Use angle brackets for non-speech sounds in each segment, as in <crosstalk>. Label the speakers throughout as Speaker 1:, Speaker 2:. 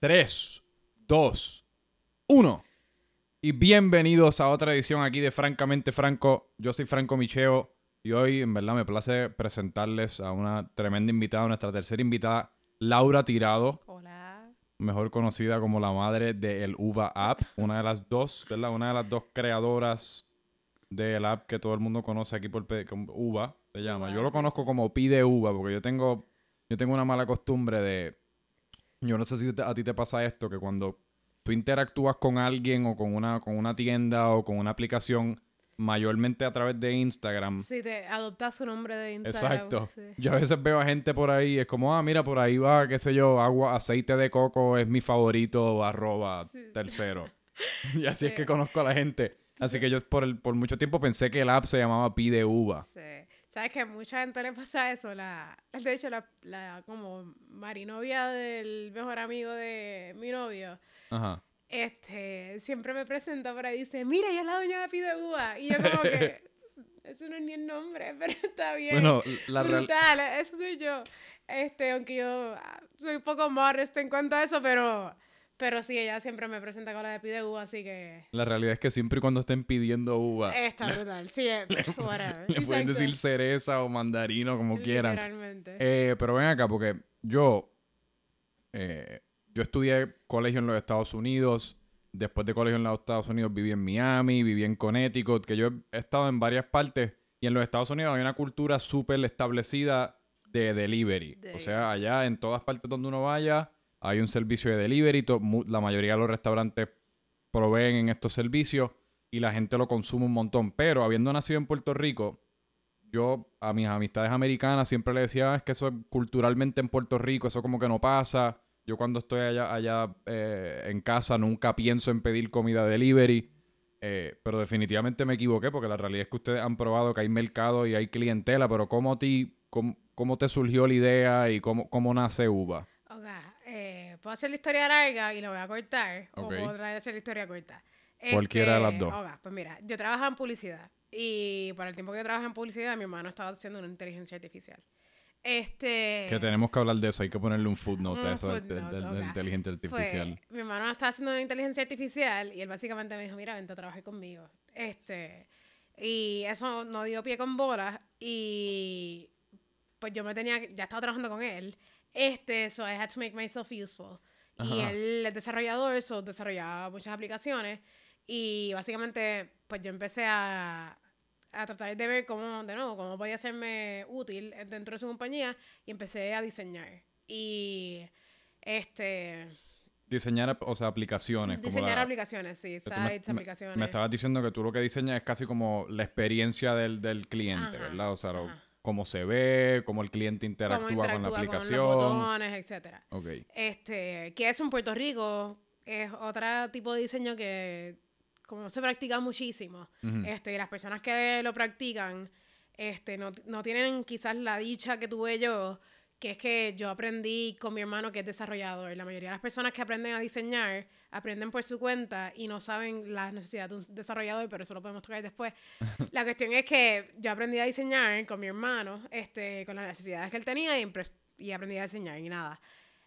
Speaker 1: 3, 2, 1. Y bienvenidos a otra edición aquí de Francamente Franco. Yo soy Franco Micheo y hoy en verdad me place presentarles a una tremenda invitada, nuestra tercera invitada, Laura Tirado.
Speaker 2: Hola.
Speaker 1: Mejor conocida como la madre del Uva App, una de las dos, ¿verdad? Una de las dos creadoras del app que todo el mundo conoce aquí por como Uva, se llama. Yo lo conozco como Pide Uva porque yo tengo, yo tengo una mala costumbre de yo no sé si a ti te pasa esto, que cuando tú interactúas con alguien o con una, con una tienda o con una aplicación, mayormente a través de Instagram.
Speaker 2: Sí, te adoptas su nombre de Instagram.
Speaker 1: Exacto. Yo a veces veo a gente por ahí, es como, ah, mira, por ahí va, qué sé yo, agua, aceite de coco es mi favorito, arroba tercero. <laughs> y así es que conozco a la gente. Así que yo por, el, por mucho tiempo pensé que el app se llamaba Pide Uva.
Speaker 2: Sí. ¿Sabes que a mucha gente le pasa eso? La, de hecho, la, la como marinovia del mejor amigo de mi novio. Ajá. Este, siempre me presenta por ahí y dice, mira, ella es la doña de Pide Uva. Y yo como que, <laughs> eso no es ni el nombre, <laughs> pero está bien. Bueno, la Brutal, eso soy yo. Este, aunque yo ah, soy un poco modesta en cuanto a eso, pero pero sí, ella siempre me presenta con la de pide uva, así que...
Speaker 1: La realidad es que siempre y cuando estén pidiendo uva...
Speaker 2: Está <laughs> brutal, sí, es <laughs>
Speaker 1: Le pueden decir cereza o mandarino, como quieran. Literalmente. Eh, pero ven acá, porque yo... Eh, yo estudié colegio en los Estados Unidos. Después de colegio en los Estados Unidos viví en Miami, viví en Connecticut, que yo he estado en varias partes. Y en los Estados Unidos hay una cultura súper establecida de delivery. O sea, allá en todas partes donde uno vaya hay un servicio de delivery, la mayoría de los restaurantes proveen en estos servicios y la gente lo consume un montón. Pero habiendo nacido en Puerto Rico, yo a mis amistades americanas siempre le decía, ah, es que eso es culturalmente en Puerto Rico, eso como que no pasa. Yo cuando estoy allá, allá eh, en casa nunca pienso en pedir comida delivery. Eh, pero definitivamente me equivoqué porque la realidad es que ustedes han probado que hay mercado y hay clientela, pero ¿cómo, ti, cómo, te surgió la idea y cómo, cómo nace Uva?
Speaker 2: Puedo hacer la historia larga y la voy a cortar, o puedo hacer la historia corta.
Speaker 1: Cualquiera de las
Speaker 2: este,
Speaker 1: dos.
Speaker 2: pues mira, yo trabajaba en publicidad y para el tiempo que yo trabajaba en publicidad, mi hermano estaba haciendo una inteligencia artificial. Este...
Speaker 1: Que tenemos que hablar de eso, hay que ponerle un footnote a eso de, la inteligencia artificial.
Speaker 2: mi hermano estaba haciendo una inteligencia artificial y él básicamente me dijo, mira, vente a trabajar conmigo. Este, y eso no dio pie con bolas y pues yo me tenía, ya estaba trabajando con él este, so I had to make myself useful. Y él es desarrollador, so desarrollaba muchas aplicaciones. Y básicamente, pues yo empecé a, a tratar de ver cómo, de nuevo, cómo podía hacerme útil dentro de su compañía y empecé a diseñar. Y este...
Speaker 1: Diseñar, o sea, aplicaciones.
Speaker 2: Diseñar aplicaciones, sí, sites, aplicaciones.
Speaker 1: Me, estabas diciendo que tú lo que diseñas es casi como la experiencia del, del cliente, ¿verdad? O sea, cómo se ve, cómo el cliente interactúa, con la aplicación. Con
Speaker 2: los botones, etcétera. Okay. Este, que es en Puerto Rico, es otro tipo de diseño que como se practica muchísimo. Este, y las personas que lo practican, este, no, no tienen quizás la dicha que tuve yo que es que yo aprendí con mi hermano que es desarrollador. La mayoría de las personas que aprenden a diseñar aprenden por su cuenta y no saben las necesidades de un desarrollador, pero eso lo podemos tocar después. <laughs> la cuestión es que yo aprendí a diseñar con mi hermano, este, con las necesidades que él tenía y, y aprendí a diseñar y nada.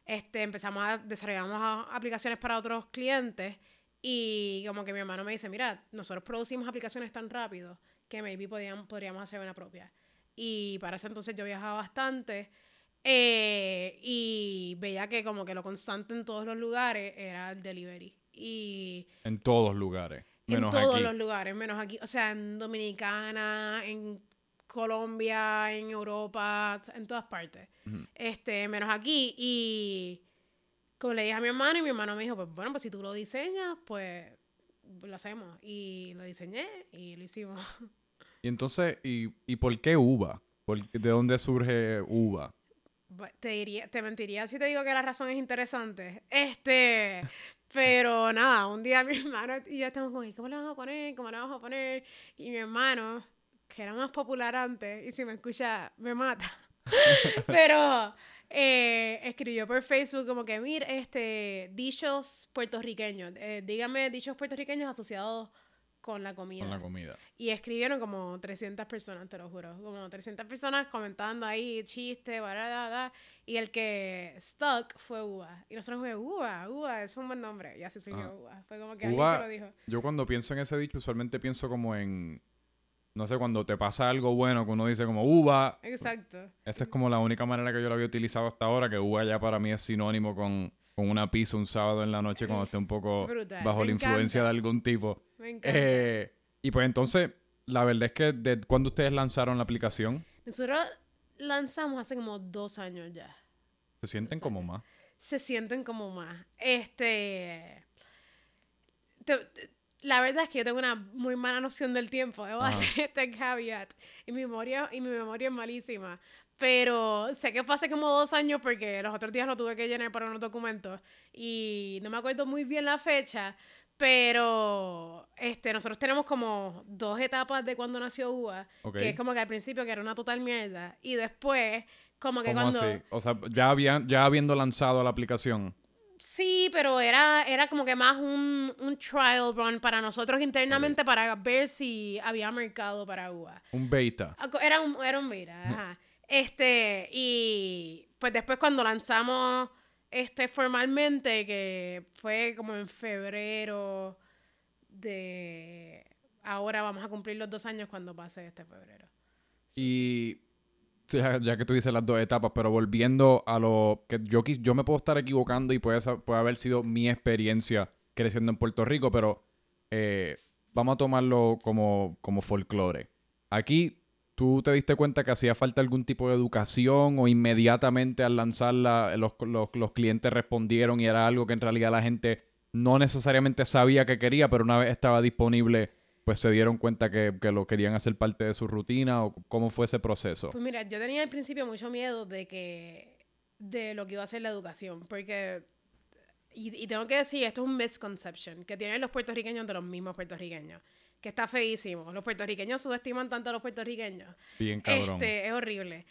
Speaker 2: Este, empezamos a desarrollar aplicaciones para otros clientes y como que mi hermano me dice, mira, nosotros producimos aplicaciones tan rápido que maybe podíamos, podríamos hacer una propia. Y para ese entonces yo viajaba bastante eh, y veía que como que lo constante en todos los lugares era el delivery. Y
Speaker 1: en todos lugares.
Speaker 2: Menos en todos los lugares, menos aquí. O sea, en Dominicana, en Colombia, en Europa, en todas partes. Este, menos aquí. Y como le dije a mi hermano, y mi hermano me dijo, pues bueno, pues si tú lo diseñas, pues lo hacemos. Y lo diseñé y lo hicimos. <laughs>
Speaker 1: Y entonces, ¿y, y por qué uva? ¿De dónde surge uva?
Speaker 2: Te diría, te mentiría si te digo que la razón es interesante. Este, pero nada, un día <laughs> mi hermano y yo estamos con, ¿cómo le vamos a poner? ¿Cómo le vamos a poner? Y mi hermano, que era más popular antes, y si me escucha, me mata. <laughs> pero eh, escribió por Facebook como que, mire, este, dichos puertorriqueños, eh, dígame dichos puertorriqueños asociados con la comida.
Speaker 1: Con la comida.
Speaker 2: Y escribieron como 300 personas, te lo juro. Como 300 personas comentando ahí chistes, y el que stuck fue Uva. Y nosotros fue Uva, Uva, es un buen nombre. Y así surgió Uva. Fue como que alguien lo dijo.
Speaker 1: Yo cuando pienso en ese dicho, usualmente pienso como en no sé, cuando te pasa algo bueno que uno dice como uva.
Speaker 2: Exacto.
Speaker 1: Esta es como la única manera que yo lo había utilizado hasta ahora, que uva ya para mí es sinónimo con, una pizza un sábado en la noche cuando esté un poco <laughs> bajo la influencia de algún tipo.
Speaker 2: Me encanta.
Speaker 1: Eh, y pues entonces, la verdad es que de cuando ustedes lanzaron la aplicación.
Speaker 2: Nosotros lanzamos hace como dos años ya.
Speaker 1: ¿Se sienten como más?
Speaker 2: Se sienten como más. Este la verdad es que yo tengo una muy mala noción del tiempo, debo hacer este caveat. Y mi memoria, y mi memoria es malísima. Pero sé que fue hace como dos años porque los otros días lo tuve que llenar para unos documentos. Y no me acuerdo muy bien la fecha. Pero este, nosotros tenemos como dos etapas de cuando nació UA. Que es como que al principio que era una total mierda. Y después, como que cuando. Así?
Speaker 1: O sea, ya, había, ya habiendo lanzado la aplicación.
Speaker 2: Sí, pero era, era como que más un, un trial run para nosotros internamente para ver si había mercado para uva.
Speaker 1: Un beta.
Speaker 2: Era un, era un beta, ajá. Este, y pues después cuando lanzamos este formalmente, que fue como en febrero de... Ahora vamos a cumplir los dos años cuando pase este febrero.
Speaker 1: y ya, que tú dices las dos etapas, pero volviendo a lo que yo, yo me puedo estar equivocando y puede, puede haber sido mi experiencia creciendo en Puerto Rico, pero eh, vamos a tomarlo como, como folclore. Aquí tú te diste cuenta que hacía falta algún tipo de educación o inmediatamente al lanzarla los, los, los clientes respondieron y era algo que en realidad la gente no necesariamente sabía que quería, pero una vez estaba disponible pues se dieron cuenta que, lo querían hacer parte de su rutina o cómo fue ese proceso?
Speaker 2: Pues mira, yo tenía al principio mucho miedo de que de lo que iba a ser la educación, porque y, tengo que decir, esto es un misconception que tienen los puertorriqueños de los mismos puertorriqueños, que está feísimo. Los puertorriqueños subestiman tanto a los puertorriqueños.
Speaker 1: Bien cabrón.
Speaker 2: Este, es horrible.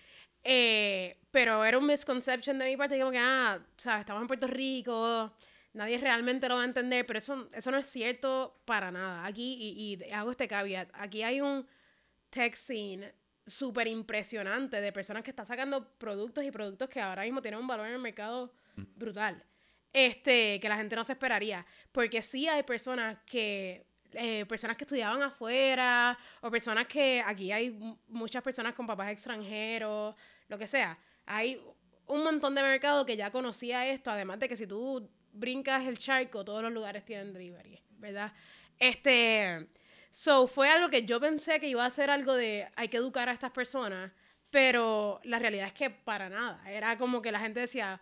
Speaker 2: Eh, pero era un misconception de mi parte, como que, ah, sabes, estamos en Puerto Rico, nadie realmente lo va a entender, pero eso, eso no es cierto para nada. Aquí, y, y hago este caveat, aquí hay un tech scene súper impresionante de personas que están sacando productos y productos que ahora mismo tienen un valor en el mercado brutal. Este, que la gente no se esperaría. Porque sí hay personas que eh, personas que estudiaban afuera o personas que aquí hay muchas personas con papás extranjeros, lo que sea. Hay un montón de mercado que ya conocía esto, además de que si tú brincas el charco, todos los lugares tienen delivery, ¿verdad? Este, so fue algo que yo pensé que iba a ser algo de hay que educar a estas personas, pero la realidad es que para nada. Era como que la gente decía,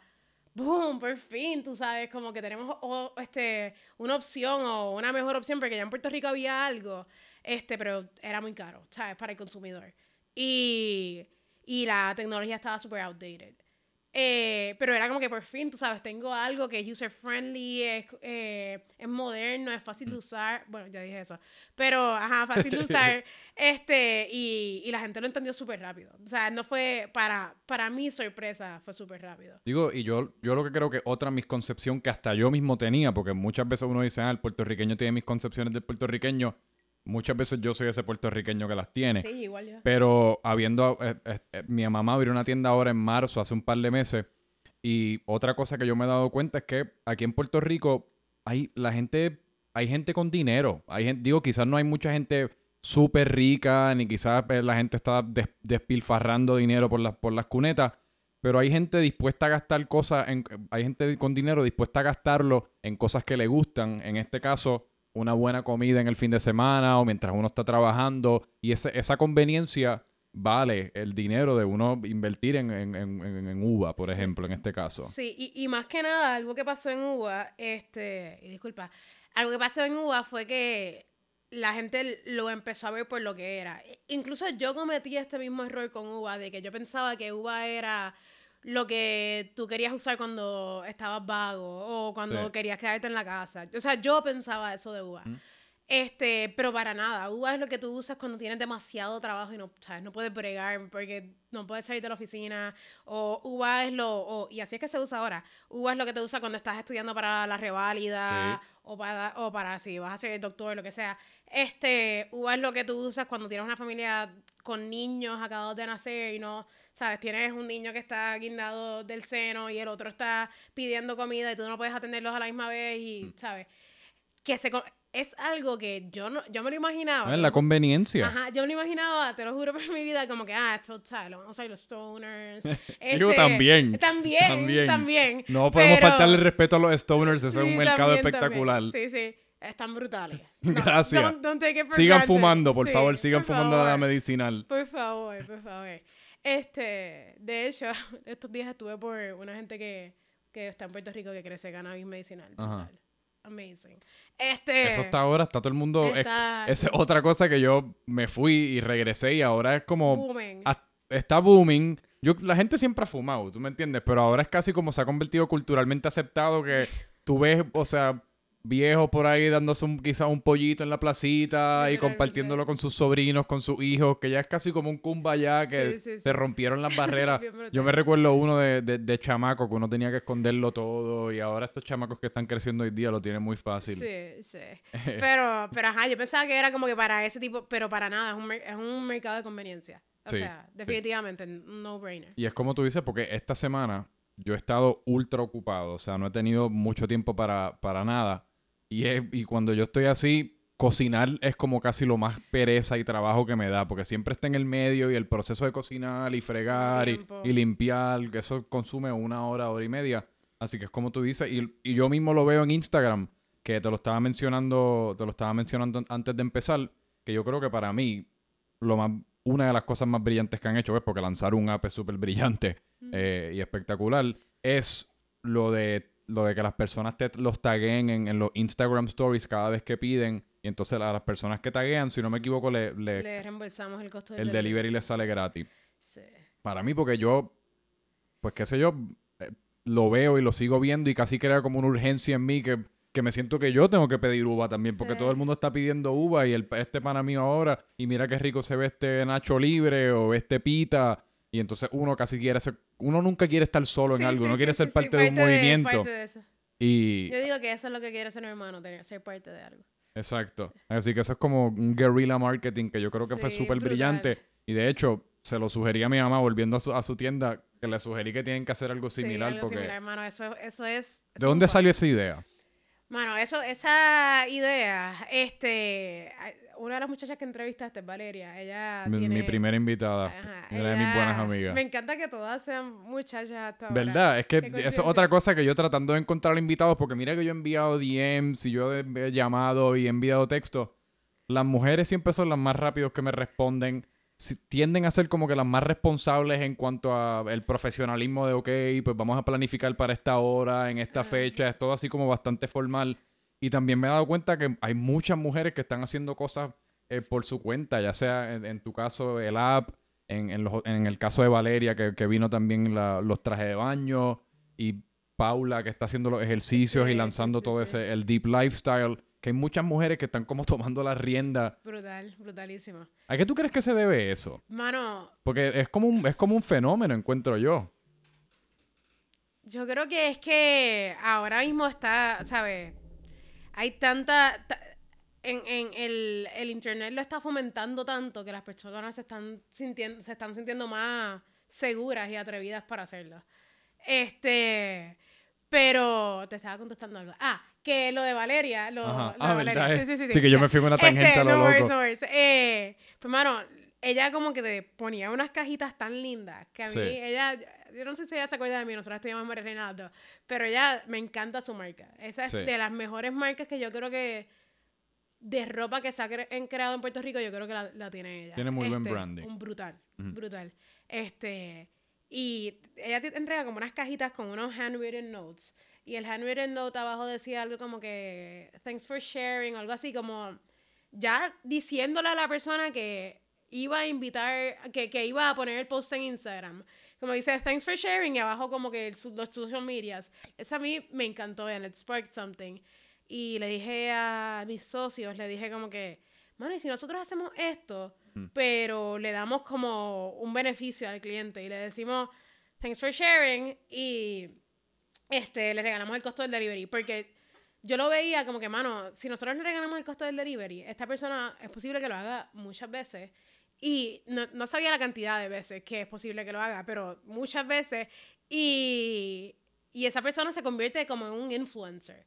Speaker 2: boom, por fin, tú sabes, como que tenemos este, una opción o una mejor opción, porque ya en Puerto Rico había algo, este, pero era muy caro, ¿sabes? Para el consumidor. Y, y la tecnología estaba súper outdated. Eh, pero era como que por fin, tú sabes, tengo algo que es user friendly, es, eh, es moderno, es fácil de mm. usar. Bueno, ya dije eso. Pero, ajá, fácil de <laughs> usar. este, y, y, la gente lo entendió súper rápido. O sea, no fue para, para mi sorpresa, fue súper rápido.
Speaker 1: Digo, y yo, yo lo que creo que otra misconcepción que hasta yo mismo tenía, porque muchas veces uno dice, ah, el puertorriqueño tiene mis concepciones del puertorriqueño Muchas veces yo soy ese puertorriqueño que las tiene.
Speaker 2: Sí, igual yo.
Speaker 1: Pero habiendo... Eh, eh, eh, mi mamá abrió una tienda ahora en marzo, hace un par de meses. Y otra cosa que yo me he dado cuenta es que aquí en Puerto Rico hay la gente... Hay gente con dinero. Hay gente, digo, quizás no hay mucha gente súper rica, ni quizás la gente está despilfarrando dinero por las, por las cunetas. Pero hay gente dispuesta a gastar cosas... En, hay gente con dinero dispuesta a gastarlo en cosas que le gustan. En este caso una buena comida en el fin de semana o mientras uno está trabajando. Y esa conveniencia vale el dinero de uno invertir en, en, en, uva, por ejemplo, en este caso.
Speaker 2: Sí, y, y, más que nada, algo que pasó en uva, este, y disculpa, algo que pasó en uva fue que la gente lo empezó a ver por lo que era. Incluso yo cometí este mismo error con uva, de que yo pensaba que uva era lo que tú querías usar cuando estabas vago o cuando querías quedarte en la casa. O sea, yo pensaba eso de uva. Este, pero para nada. Uva es lo que tú usas cuando tienes demasiado trabajo y no, ¿sabes? no puedes bregar porque no puedes salir de la oficina. O uva es lo. y así es que se usa ahora. Uva es lo que te usa cuando estás estudiando para la reválida. O para, o para si vas a ser doctor, lo que sea. Este, uva es lo que tú usas cuando tienes una familia con niños acabados de nacer y no. ¿Sabes? Tienes un niño que está guindado del seno y el otro está pidiendo comida y tú no puedes atenderlos a la misma vez y, mm. ¿sabes? Que se es algo que yo no, yo me lo imaginaba.
Speaker 1: En la conveniencia.
Speaker 2: Ajá, yo me lo imaginaba, te lo juro por mi vida, como que, ah, esto, ¿sabes? Vamos a ir los stoners. <laughs>
Speaker 1: Este, también,
Speaker 2: también. También,
Speaker 1: No podemos faltarle respeto a los stoners, ese es un mercado espectacular.
Speaker 2: Sí, sí. Están brutales.
Speaker 1: Gracias. sigan fumando, por favor, sigan fumando la medicinal.
Speaker 2: Por favor, por favor. Este, de hecho, <laughs> estos días estuve por una gente que, que está en Puerto Rico que crece cannabis medicinal. Ajá amazing. Este,
Speaker 1: Eso está ahora, está todo el mundo. Esa Es, otra cosa que yo me fui y regresé y ahora es como. Booming. está booming. Yo, la gente siempre ha fumado, ¿tú me entiendes? Pero ahora es casi como se ha convertido culturalmente aceptado que tú ves, o sea, viejo por ahí dándose un, quizás un pollito en la placita y compartiéndolo con sus sobrinos, con sus hijos, que ya es casi como un ya que se rompieron las barreras. <laughs> Yo me recuerdo uno de, de, chamaco que uno tenía que esconderlo todo y ahora estos chamacos que están creciendo hoy día lo tienen muy fácil.
Speaker 2: Sí, sí. <laughs> pero, pero ajá, yo pensaba que era como que para ese tipo, pero para nada, es un, es un mercado de conveniencia. O sea, definitivamente, no brainer.
Speaker 1: Y es como tú dices, porque esta semana yo he estado ultra ocupado, o sea, no he tenido mucho tiempo para, para nada. Y, y cuando yo estoy así, cocinar es como casi lo más pereza y trabajo que me da, porque siempre está en el medio y el proceso de cocinar y fregar y, limpiar, que eso consume una hora, hora y media. Así que es como tú dices, y, y, yo mismo lo veo en Instagram, que te lo estaba mencionando, te lo estaba mencionando antes de empezar, que yo creo que para mí, lo más, una de las cosas más brillantes que han hecho es porque lanzar un app es súper brillante eh, y espectacular, es lo de lo de que las personas te los taguen en, los Instagram stories cada vez que piden. Y entonces a las personas que taguean, si no me equivoco, le,
Speaker 2: le, reembolsamos el costo
Speaker 1: del El delivery les sale gratis. Sí. Para mí, porque yo, pues qué sé yo, eh, lo veo y lo sigo viendo y casi crea como una urgencia en mí que, que me siento que yo tengo que pedir uva también, porque todo el mundo está pidiendo uva y el, este pana mío ahora, y mira qué rico se ve este Nacho Libre o este Pita y entonces uno casi quiere ser, uno nunca quiere estar solo en algo, uno quiere ser parte de un movimiento. Y
Speaker 2: yo digo que eso es lo que quiere ser mi hermano, ser parte de algo.
Speaker 1: Exacto. Así que eso es como un guerrilla marketing que yo creo que fue súper brillante. Y de hecho, se lo sugerí a mi mamá volviendo a su, a su, tienda, que le sugerí que tienen que hacer algo similar.
Speaker 2: Sí,
Speaker 1: porque...
Speaker 2: similar, hermano. Eso, eso es...
Speaker 1: ¿De dónde salió esa idea?
Speaker 2: Bueno, eso, esa idea, este, una de las muchachas que entrevistaste, Valeria, ella
Speaker 1: mi, mi primera invitada, una de mis buenas amigas.
Speaker 2: Me encanta que todas sean muchachas hasta
Speaker 1: ¿Verdad? Es que eso es otra cosa que yo tratando de encontrar invitados, porque mira que yo he enviado DMs y yo he llamado y he enviado textos. Las mujeres siempre son las más rápidos que me responden. tienden a ser como que las más responsables en cuanto a el profesionalismo de, ok, pues vamos a planificar para esta hora, en esta fecha, es todo así como bastante formal. Y también me he dado cuenta que hay muchas mujeres que están haciendo cosas eh, por su cuenta, ya sea en, tu caso el app, en, en, el caso de Valeria, que, vino también los trajes de baño, y Paula, que está haciendo los ejercicios y lanzando todo ese, el deep lifestyle, que hay muchas mujeres que están como <laughs> tomando la rienda.
Speaker 2: Brutal, brutalísimo.
Speaker 1: ¿A qué tú crees que se debe eso?
Speaker 2: Mano.
Speaker 1: Porque es como un, es como un fenómeno, encuentro yo.
Speaker 2: Yo creo que es que ahora mismo está, ¿sabes? Hay tanta... en, en el, el, internet lo está fomentando tanto que las personas se están sintiendo, se están sintiendo más seguras y atrevidas para hacerlo. Este, pero te estaba contestando algo. Ah, que lo de Valeria, lo, lo de
Speaker 1: ah, Valeria. Sí, sí, sí, sí. que yo me fui con una tangente este, a lo loco.
Speaker 2: Eh, pues, mano, ella como que te ponía unas cajitas tan lindas que a mí, ella, yo no sé si ella se acuerda de mí, nosotros estudiamos María Reinaldo, pero ella me encanta su marca. Esa es de las mejores marcas que yo creo que de ropa que se ha creado en Puerto Rico, yo creo que la, tiene ella.
Speaker 1: Tiene muy buen este, branding.
Speaker 2: Un brutal, brutal. Este, y ella te entrega como unas cajitas con unos handwritten notes. Y el handwritten note abajo decía algo como que, thanks for sharing, algo así como, ya diciéndole a la persona que iba a invitar, que, que iba a poner el post en Instagram. Como dice, thanks for sharing, y abajo como que los social medias. Eso a mí me encantó, and it sparked something. y le dije a mis socios, le dije como que, mano, y si nosotros hacemos esto, pero le damos como un beneficio al cliente y le decimos, thanks for sharing, y este, le regalamos el costo del delivery, porque yo lo veía como que, mano, si nosotros le regalamos el costo del delivery, esta persona es posible que lo haga muchas veces. Y no, no sabía la cantidad de veces que es posible que lo haga, pero muchas veces. Y, y esa persona se convierte como en un influencer.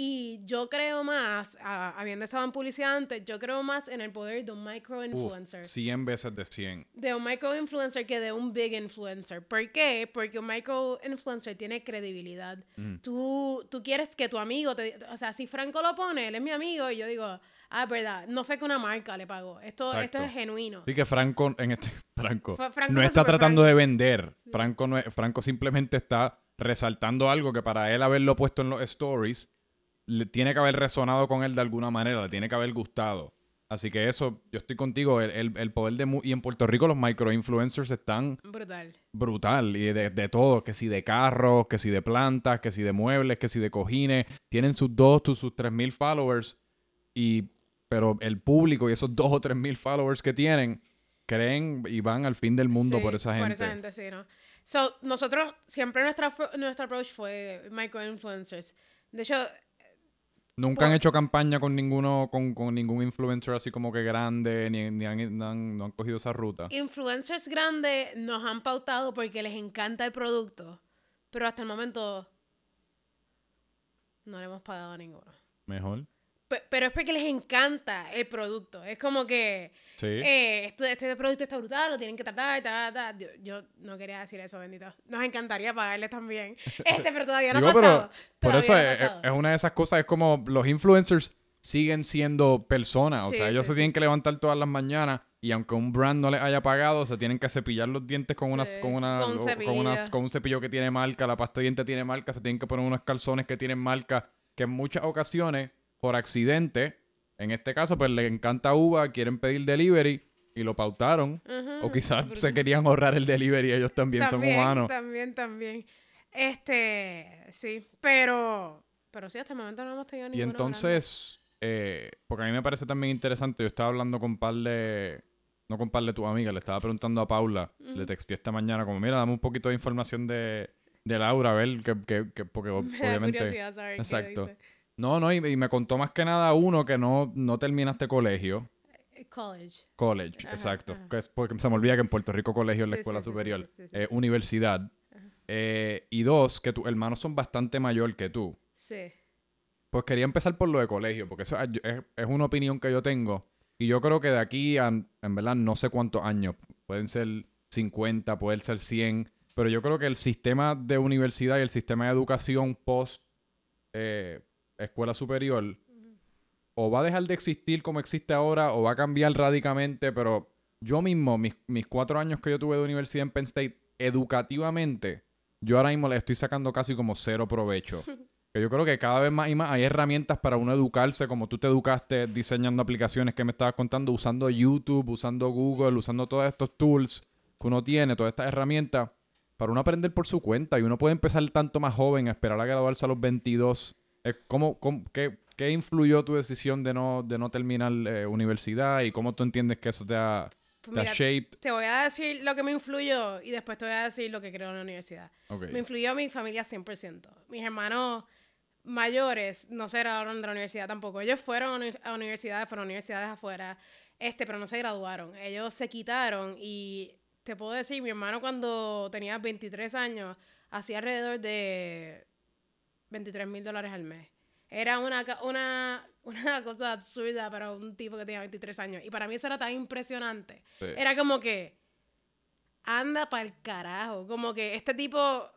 Speaker 2: Y yo creo más, habiendo estado en publicidad antes, yo creo más en el poder de un micro-influencer.
Speaker 1: 100 veces de 100.
Speaker 2: De un micro-influencer que de un big influencer. ¿Por qué? Porque un micro-influencer tiene credibilidad. Tú, tú quieres que tu amigo te... O sea, si Franco lo pone, él es mi amigo, y yo digo, ah, verdad, no fue que una marca le pagó. Esto, esto es genuino.
Speaker 1: Sí que Franco, en este... <laughs> Franco, no está tratando de vender. Franco, no Franco simplemente está resaltando algo que para él haberlo puesto en los stories le tiene que haber resonado con él de alguna manera, le tiene que haber gustado. Así que eso, yo estoy contigo, el, el, poder de... Y en Puerto Rico los micro-influencers están...
Speaker 2: Brutal.
Speaker 1: Brutal. Y de, de, todo, que si de carros, que si de plantas, que si de muebles, que si de cojines. Tienen sus dos, sus, tres mil followers. Y... Pero el público y esos <laughs> dos o tres mil followers que tienen, creen y van al fin del mundo por esa gente. Por
Speaker 2: esa gente, sí, ¿no? So, nosotros, siempre nuestra, nuestro approach fue micro-influencers. De hecho,
Speaker 1: Nunca han hecho campaña con ninguno, con, ningún influencer así como que grande, ni, ni, han, no han cogido esa ruta.
Speaker 2: Influencers grandes nos han pautado porque les encanta el producto, pero hasta el momento no le hemos pagado a ninguno.
Speaker 1: Mejor
Speaker 2: pero es porque les encanta el producto. Es como que eh, este, producto está brutal, lo tienen que tratar. Yo, no quería decir eso, bendito. Nos encantaría pagarles también. <laughs> Este, pero todavía no ha pasado.
Speaker 1: por eso es, una de esas cosas, es como los influencers siguen siendo personas. O sea, ellos se tienen que levantar todas las mañanas y aunque un brand no les haya pagado, se tienen que cepillar los dientes con unas con una con, con, con un cepillo que tiene marca, la pasta de dientes tiene marca, se tienen que poner unos calzones que tienen marca, que en muchas ocasiones por accidente, en este caso, pues le encanta uva, quieren pedir delivery y lo pautaron. O quizás se querían ahorrar el delivery, ellos también, son humanos.
Speaker 2: También, también. Este, sí, pero, pero sí, hasta el momento no hemos tenido
Speaker 1: Y entonces, eh, porque a mí me parece también interesante, yo estaba hablando con par de, no con par de tu amiga, le estaba preguntando a Paula, le texté esta mañana como, mira, dame un poquito de información de, de Laura, a ver, que, que, porque <laughs> obviamente... exacto. No, no, y, me contó más que nada uno que no, no terminaste colegio.
Speaker 2: Eh, college.
Speaker 1: College, exacto. porque se me olvida que en Puerto Rico colegio es la escuela superior. Eh, universidad. Eh, y dos, que tus hermanos son bastante mayor que tú.
Speaker 2: Sí.
Speaker 1: Pues quería empezar por lo de colegio, porque eso es, una opinión que yo tengo. Y yo creo que de aquí a, en verdad, no sé cuántos años. Pueden ser 50, pueden ser 100. Pero yo creo que el sistema de universidad y el sistema de educación post escuela superior, o va a dejar de existir como existe ahora, o va a cambiar radicalmente, pero yo mismo, mis, cuatro años que yo tuve de universidad en Penn State, educativamente, yo ahora mismo le estoy sacando casi como cero provecho. <laughs> Que yo creo que cada vez más y más hay herramientas para uno educarse, como tú te educaste diseñando aplicaciones que me estabas contando, usando YouTube, usando Google, usando todos estos tools que uno tiene, todas estas herramientas, para uno aprender por su cuenta. Y uno puede empezar tanto más joven, a esperar a graduarse a los 22 eh, ¿Cómo, qué, influyó tu decisión de no, de no terminar eh, universidad y cómo tú entiendes que eso te ha, pues shaped?
Speaker 2: Te voy a decir lo que me influyó y después te voy a decir lo que creo en la universidad. Me influyó mi familia 100%. Mis hermanos mayores no se graduaron de la universidad tampoco. Ellos fueron a universidades, fueron a universidades afuera, este, pero no se graduaron. Ellos se quitaron y te puedo decir, mi hermano cuando tenía 23 años hacía alrededor de 23 mil dólares al mes. Era una, una, <laughs> una cosa absurda para un tipo que tenía 23 años. Y para mí eso era tan impresionante. Era como que, anda para el carajo. Como que este tipo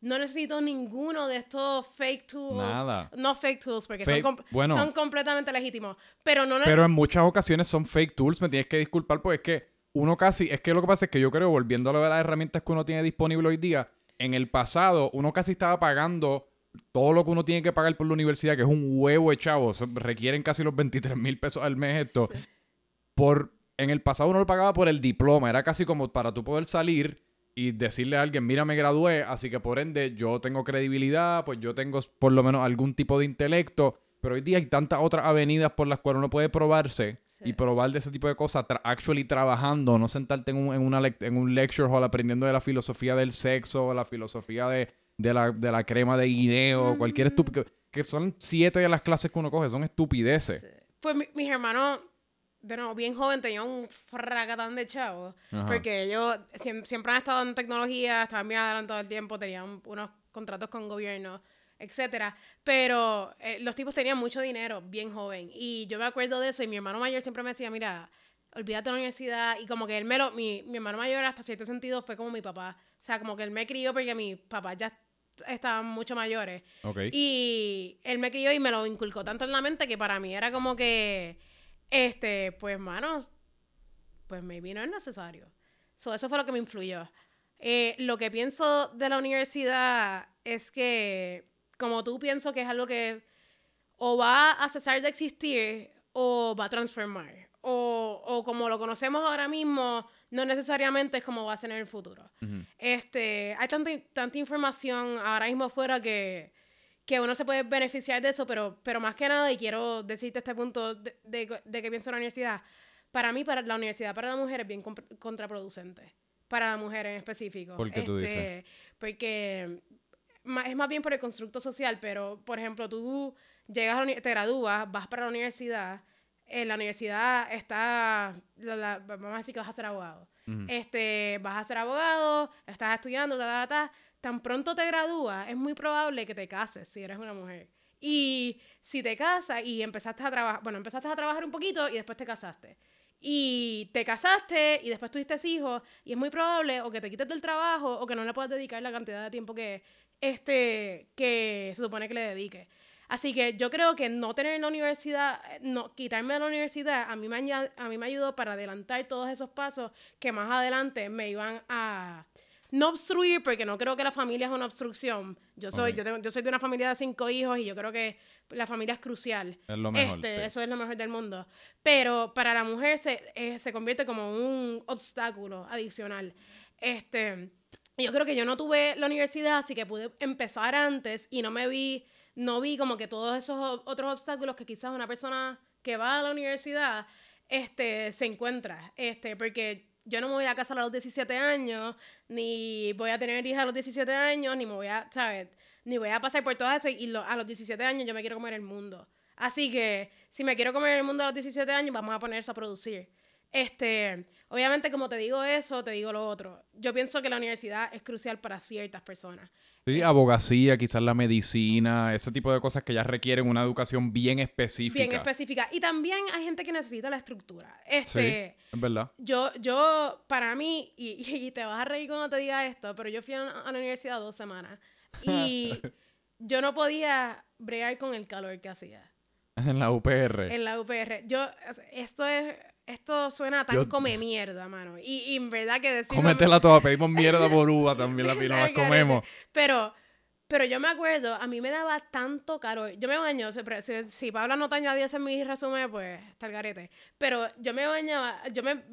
Speaker 2: no necesito ninguno de estos fake tools.
Speaker 1: Nada.
Speaker 2: No fake tools, porque son, son, completamente legítimos. Pero no
Speaker 1: Pero en muchas ocasiones son fake tools. Me tienes que disculpar porque es que uno casi... Es que lo que pasa es que yo creo, volviendo a las herramientas que uno tiene disponible hoy día, en el pasado uno casi estaba pagando todo lo que uno tiene que pagar por la universidad, que es un huevo de chavos, requieren casi los 23 mil pesos al mes esto. Por, en el pasado uno lo pagaba por el diploma, era casi como para tú poder salir y decirle a alguien, mira, me gradué, así que por ende yo tengo credibilidad, pues yo tengo por lo menos algún tipo de intelecto, Pero hoy día hay tantas otras avenidas por las cuales uno puede probarse y probar de ese tipo de cosas, actually trabajando, no sentarte en un, en, una en un lecture hall aprendiendo de la filosofía del sexo, la filosofía de, de, la, de la crema de guineo, cualquier estúpido. Que son siete de las clases que uno coge, son estupideces.
Speaker 2: Pues mis hermanos, de nuevo, bien joven, tenían un fracatán de chavos. Porque ellos siempre han estado en tecnología, estaban bien adelantados el tiempo, tenían unos contratos con gobierno etcétera. Pero eh, los tipos tenían mucho dinero, bien joven. Y yo me acuerdo de eso y mi hermano mayor siempre me decía, mira, olvídate de la universidad. Y como que él me lo, mi, mi hermano mayor hasta cierto sentido fue como mi papá. O sea, como que él me crió porque mis papás ya estaban mucho mayores. Y él me crió y me lo inculcó tanto en la mente que para mí era como que, este, pues, manos, pues maybe no es necesario. eso fue lo que me influyó. Eh, lo que pienso de la universidad es que como tú pienso que es algo que o va a cesar de existir o va a transformar. O, o como lo conocemos ahora mismo, no necesariamente es como va a ser en el futuro. este, hay tanta, tanta información ahora mismo afuera que, que uno se puede beneficiar de eso, pero, pero más que nada, y quiero decirte este punto de, de, que pienso en la universidad, para mí, para la universidad para la mujer es bien contraproducente. Para la mujer en específico.
Speaker 1: ¿Por qué tú dices? Este,
Speaker 2: porque es más bien por el constructo social, pero por ejemplo, tú llegas a te gradúas, vas para la universidad, en la universidad está, vamos a decir que vas a ser abogado. este, vas a ser abogado, estás estudiando, tan pronto te gradúas, es muy probable que te cases si eres una mujer. Y si te casas y empezaste a trabajar, bueno, empezaste a trabajar un poquito y después te casaste. Y te casaste y después tuviste hijos y es muy probable o que te quites del trabajo o que no le puedas dedicar la cantidad de tiempo que, este, que se supone que le dedique. Así que yo creo que no tener la universidad, no, quitarme de la universidad, a mí, me, a mí me ayudó para adelantar todos esos pasos que más adelante me iban a, no obstruir, porque no creo que la familia es una obstrucción. Yo soy, yo, tengo, yo soy de una familia de cinco hijos y yo creo que la familia es crucial.
Speaker 1: Es lo mejor.
Speaker 2: Este, Eso es lo mejor del mundo. Pero para la mujer se, eh, se convierte como un obstáculo adicional. Este, yo creo que yo no tuve la universidad, así que pude empezar antes y no me vi, no vi como que todos esos otros obstáculos que quizás una persona que va a la universidad este, se encuentra. Este, porque yo no me voy a casar a los 17 años, ni voy a tener hijas a los 17 años, ni me voy a, ¿sabes? Ni voy a pasar por todo eso y a los 17 años yo me quiero comer el mundo. Así que si me quiero comer el mundo a los 17 años, vamos a ponerse a producir. Este, obviamente, como te digo eso, te digo lo otro. Yo pienso que la universidad es crucial para ciertas personas.
Speaker 1: Sí, abogacía, quizás la medicina, ese tipo de cosas que ya requieren una educación bien específica.
Speaker 2: Bien específica. Y también hay gente que necesita la estructura. Este,
Speaker 1: sí, es verdad.
Speaker 2: Yo, yo, para mí, <laughs> y, te vas a reír cuando te diga esto, pero yo fui a, la universidad dos semanas y <laughs> yo no podía bregar con el calor que hacía.
Speaker 1: En la UPR.
Speaker 2: En la UPR. Yo, esto es esto suena tan come mierda, mano. Y, y, en verdad que decimos...
Speaker 1: Cómetela toda, pedimos mierda por uva también, la pila, <laughs> las comemos.
Speaker 2: Pero pero yo me acuerdo, a mí me daba tanto caro. Yo me baño, si, si Paula no te añadiese en mi resumen, pues está el garete. Pero yo me bañaba, yo me,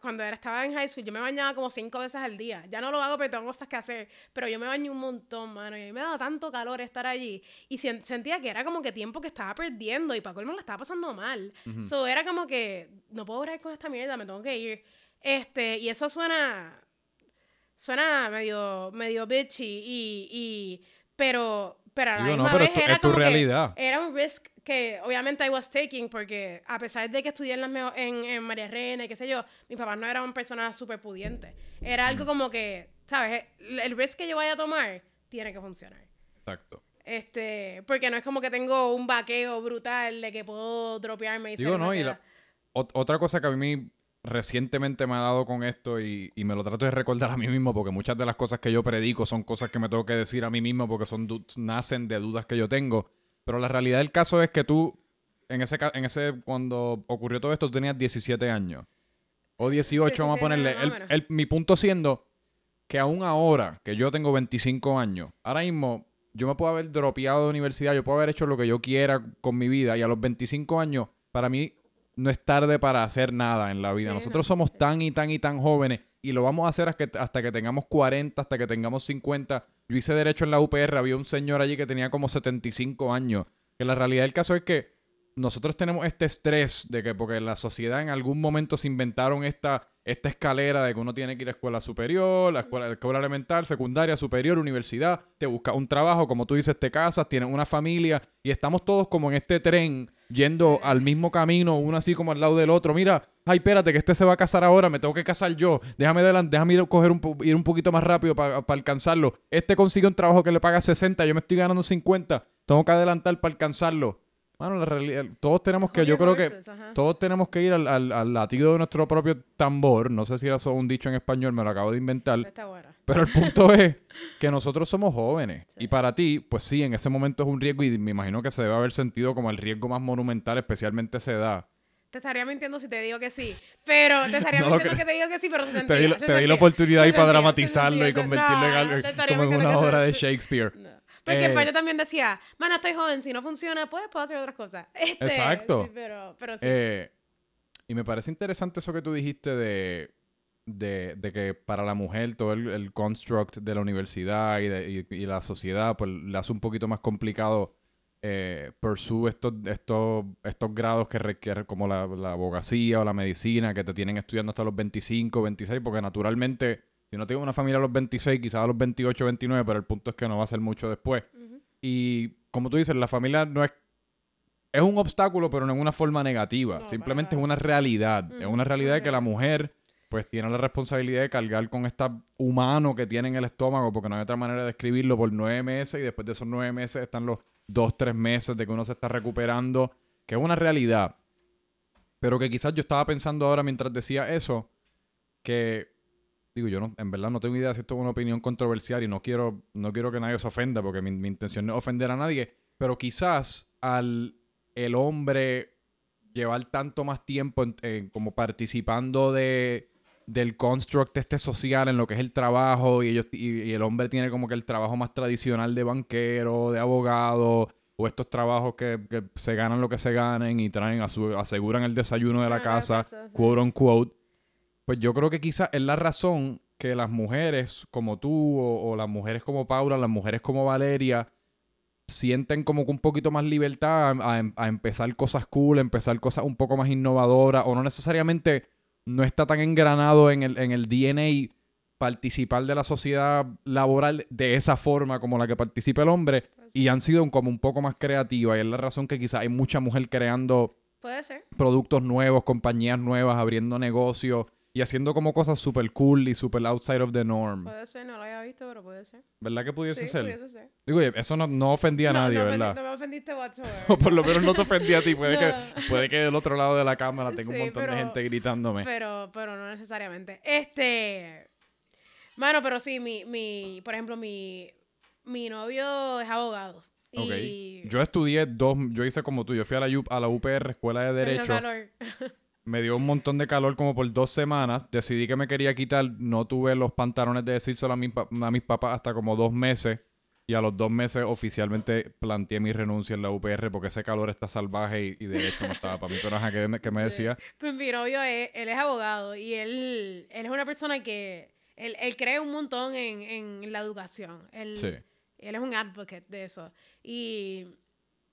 Speaker 2: cuando estaba en high school, yo me bañaba como cinco veces al día. Ya no lo hago, pero tengo cosas que hacer. Pero yo me bañé un montón, mano. Y a mí me daba tanto calor estar allí. Y sentía que era como que tiempo que estaba perdiendo. Y para colmo lo estaba pasando mal. Eso era como que, no puedo bregar con esta mierda, me tengo que ir. Este, y eso suena suena medio, medio bitchy y, y pero, pero a la misma vez era como realidad. era un risk que obviamente I was taking porque a pesar de que estudié en, las en, en María Reina y qué sé yo, mis papás no eran personas súper pudientes. Era algo como que, ¿sabes? El, risk que yo vaya a tomar tiene que funcionar.
Speaker 1: Exacto.
Speaker 2: Este, porque no es como que tengo un vaqueo brutal de que puedo dropearme y
Speaker 1: Digo, no, y la, otra cosa que a mí recientemente me ha dado con esto y, me lo trato de recordar a mí mismo porque muchas de las cosas que yo predico son cosas que me tengo que decir a mí mismo porque son nacen de dudas que yo tengo. Pero la realidad del caso es que tú, en ese, en ese cuando ocurrió todo esto, tú tenías 17 años. O 18, vamos a ponerle. mi punto siendo que aún ahora, que yo tengo 25 años, ahora mismo yo me puedo haber dropeado de universidad, yo puedo haber hecho lo que yo quiera con mi vida y a los 25 años, para mí no es tarde para hacer nada en la vida. Nosotros somos tan y tan y tan jóvenes y lo vamos a hacer hasta que, hasta que tengamos 40, hasta que tengamos 50. Yo hice derecho en la UPR, había un señor allí que tenía como 75 años. Que la realidad del caso es que nosotros tenemos este estrés de que porque en la sociedad en algún momento se inventaron esta, esta escalera de que uno tiene que ir a escuela superior, la escuela, escuela elemental, secundaria, superior, universidad, te buscas un trabajo, como tú dices, te casas, tienes una familia y estamos todos como en este tren yendo al mismo camino, uno así como al lado del otro. Mira, ay, espérate, que este se va a casar ahora, me tengo que casar yo. Déjame déjame ir, a coger un, ir un poquito más rápido para alcanzarlo. Este consigue un trabajo que le paga 60, yo me estoy ganando 50. Tengo que adelantar para alcanzarlo. Bueno, la realidad, todos tenemos que, yo creo que todos tenemos que ir al, al, latido de nuestro propio tambor. No sé si era solo un dicho en español, me lo acabo de inventar. Pero el punto <laughs> es que nosotros somos jóvenes. Y para ti, pues sí, en ese momento es un riesgo y me imagino que se debe haber sentido como el riesgo más monumental, especialmente a esa edad.
Speaker 2: Te estaría mintiendo si te digo que sí. Pero te estaría <laughs> mintiendo que... te digo que sí, pero se sentía.
Speaker 1: Te di, te di la oportunidad ahí para dramatizarlo y convertirlo en algo como en una obra de Shakespeare.
Speaker 2: Porque eh, también decía, mano, estoy joven, si no funciona, pues puedo hacer otras cosas. <laughs> Este,
Speaker 1: exacto.
Speaker 2: pero, pero sí.
Speaker 1: Eh, y me parece interesante eso que tú dijiste de, de, de que para la mujer todo el, el construct de la universidad y, de, y, la sociedad, pues le hace un poquito más complicado eh, pursue estos, estos, estos grados que requieren, como la, la abogacía o la medicina, que te tienen estudiando hasta los 25, 26, porque naturalmente si no tengo una familia a los 26, quizás a los 28, 29, pero el punto es que no va a ser mucho después. Y como tú dices, la familia no es... Es un obstáculo, pero no en una forma negativa. Simplemente es una realidad. Es una realidad de que la mujer pues tiene la responsabilidad de cargar con este humano que tiene en el estómago, porque no hay otra manera de escribirlo, por nueve meses y después de esos nueve meses están los dos, tres meses de que uno se está recuperando, que es una realidad. Pero que quizás yo estaba pensando ahora mientras decía eso, que digo, yo no, en verdad no tengo idea si esto es una opinión controversial y no quiero, no quiero que nadie se ofenda porque mi, intención no es ofender a nadie, pero quizás al el hombre llevar tanto más tiempo como participando de del construct este social en lo que es el trabajo y ellos y, el hombre tiene como que el trabajo más tradicional de banquero, de abogado o estos trabajos que, se ganan lo que se ganen y traen a su, aseguran el desayuno de la casa, quote unquote pues yo creo que quizás es la razón que las mujeres como tú o, las mujeres como Paula, las mujeres como Valeria, sienten como que un poquito más libertad a, em, empezar cosas cool, empezar cosas un poco más innovadoras, o no necesariamente no está tan engranado en el, en el DNA participar de la sociedad laboral de esa forma como la que participa el hombre, y han sido como un poco más creativas, y es la razón que quizás hay mucha mujer creando productos nuevos, compañías nuevas, abriendo negocios y haciendo como cosas super cool y super outside of the norm.
Speaker 2: Puede ser, no lo había visto, pero puede ser.
Speaker 1: ¿Verdad que pudiese
Speaker 2: sí,
Speaker 1: ser?
Speaker 2: Pudiese ser.
Speaker 1: Digo, eso no, no ofendía a nadie, ¿verdad?
Speaker 2: No me ofendiste whatsoever. <laughs>
Speaker 1: o por lo menos no te ofendía a ti. <laughs> Puede, que, puede que del otro lado de la cámara tenga un montón de gente gritándome.
Speaker 2: Pero, pero no necesariamente. Este... Mano, pero sí, mi, mi, por ejemplo, mi, mi novio es abogado.
Speaker 1: Ok. Yo estudié dos, yo hice como tú, yo fui a la, a la UPR, Escuela de Derecho. <laughs> me dio un montón de calor como por dos semanas. Decidí que me quería quitar. No tuve los pantalones de decírselo a, mi, a mis papás hasta como dos meses. Y a los dos meses oficialmente planteé mi renuncia en la UPR porque ese calor está salvaje y, de esto no estaba para mí. Pero ¿qué, ¿qué, me decía? <laughs>
Speaker 2: Pues mi novio, es, él es abogado y él, él es una persona que... Él, él cree un montón en, en la educación. Él, sí. él es un advocate de eso. Y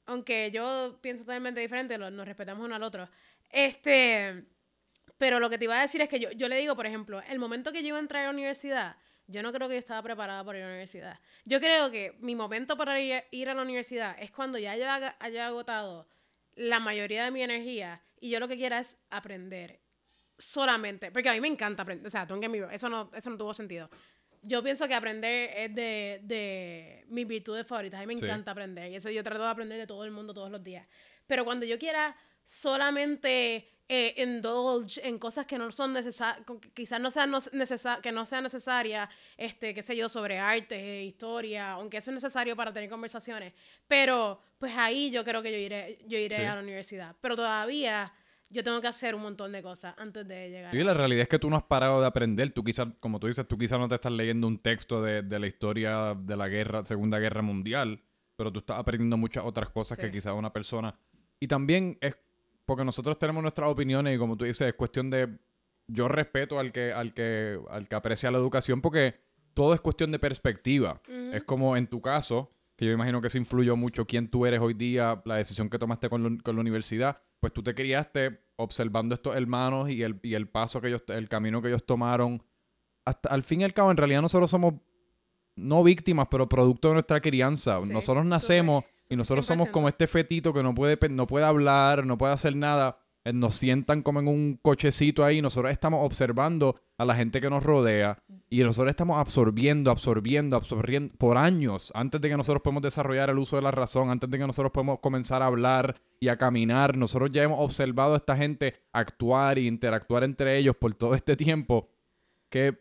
Speaker 2: aunque yo pienso totalmente diferente, nos respetamos uno al otro. Este, pero lo que te iba a decir es que yo, yo le digo, por ejemplo, el momento que yo iba a entrar a la universidad, yo no creo que yo estaba preparada para ir a la universidad. Yo creo que mi momento para ir, a la universidad es cuando ya haya, haya agotado la mayoría de mi energía y yo lo que quiera es aprender solamente, porque a mí me encanta aprender, o sea, tú en eso no, eso no tuvo sentido. Yo pienso que aprender es de, de mis virtudes favoritas, a mí me encanta aprender y eso yo trato de aprender de todo el mundo todos los días. Pero cuando yo quiera solamente eh, indulge en cosas que no son necesarias, quizás no sean que no sean necesarias, este, qué sé yo, sobre arte, historia, aunque eso es necesario para tener conversaciones. Pero, pues ahí yo creo que yo iré, yo iré a la universidad. Pero todavía yo tengo que hacer un montón de cosas antes de llegar.
Speaker 1: Y la realidad es que tú no has parado de aprender. Tú quizás, como tú dices, tú quizás no te estás leyendo un texto de, de la historia de la guerra, Segunda Guerra Mundial, pero tú estás aprendiendo muchas otras cosas que quizás una persona... Y también es porque nosotros tenemos nuestras opiniones y como tú dices, es cuestión de yo respeto al que al que al que aprecia la educación porque todo es cuestión de perspectiva. Es como en tu caso que yo imagino que eso influyó mucho quién tú eres hoy día, la decisión que tomaste con, con la universidad, pues tú te criaste observando estos hermanos y el, y el paso que ellos, el camino que ellos tomaron. Hasta al fin y al cabo, en realidad nosotros somos no víctimas, pero producto de nuestra crianza. nosotros nacemos y nosotros somos como este fetito que no puede, no puede hablar, no puede hacer nada. Eh, nos sientan como en un cochecito ahí. Nosotros estamos observando a la gente que nos rodea y nosotros estamos absorbiendo, absorbiendo, absorbiendo por años antes de que nosotros podamos desarrollar el uso de la razón, antes de que nosotros podamos comenzar a hablar y a caminar. Nosotros ya hemos observado a esta gente actuar e interactuar entre ellos por todo este tiempo que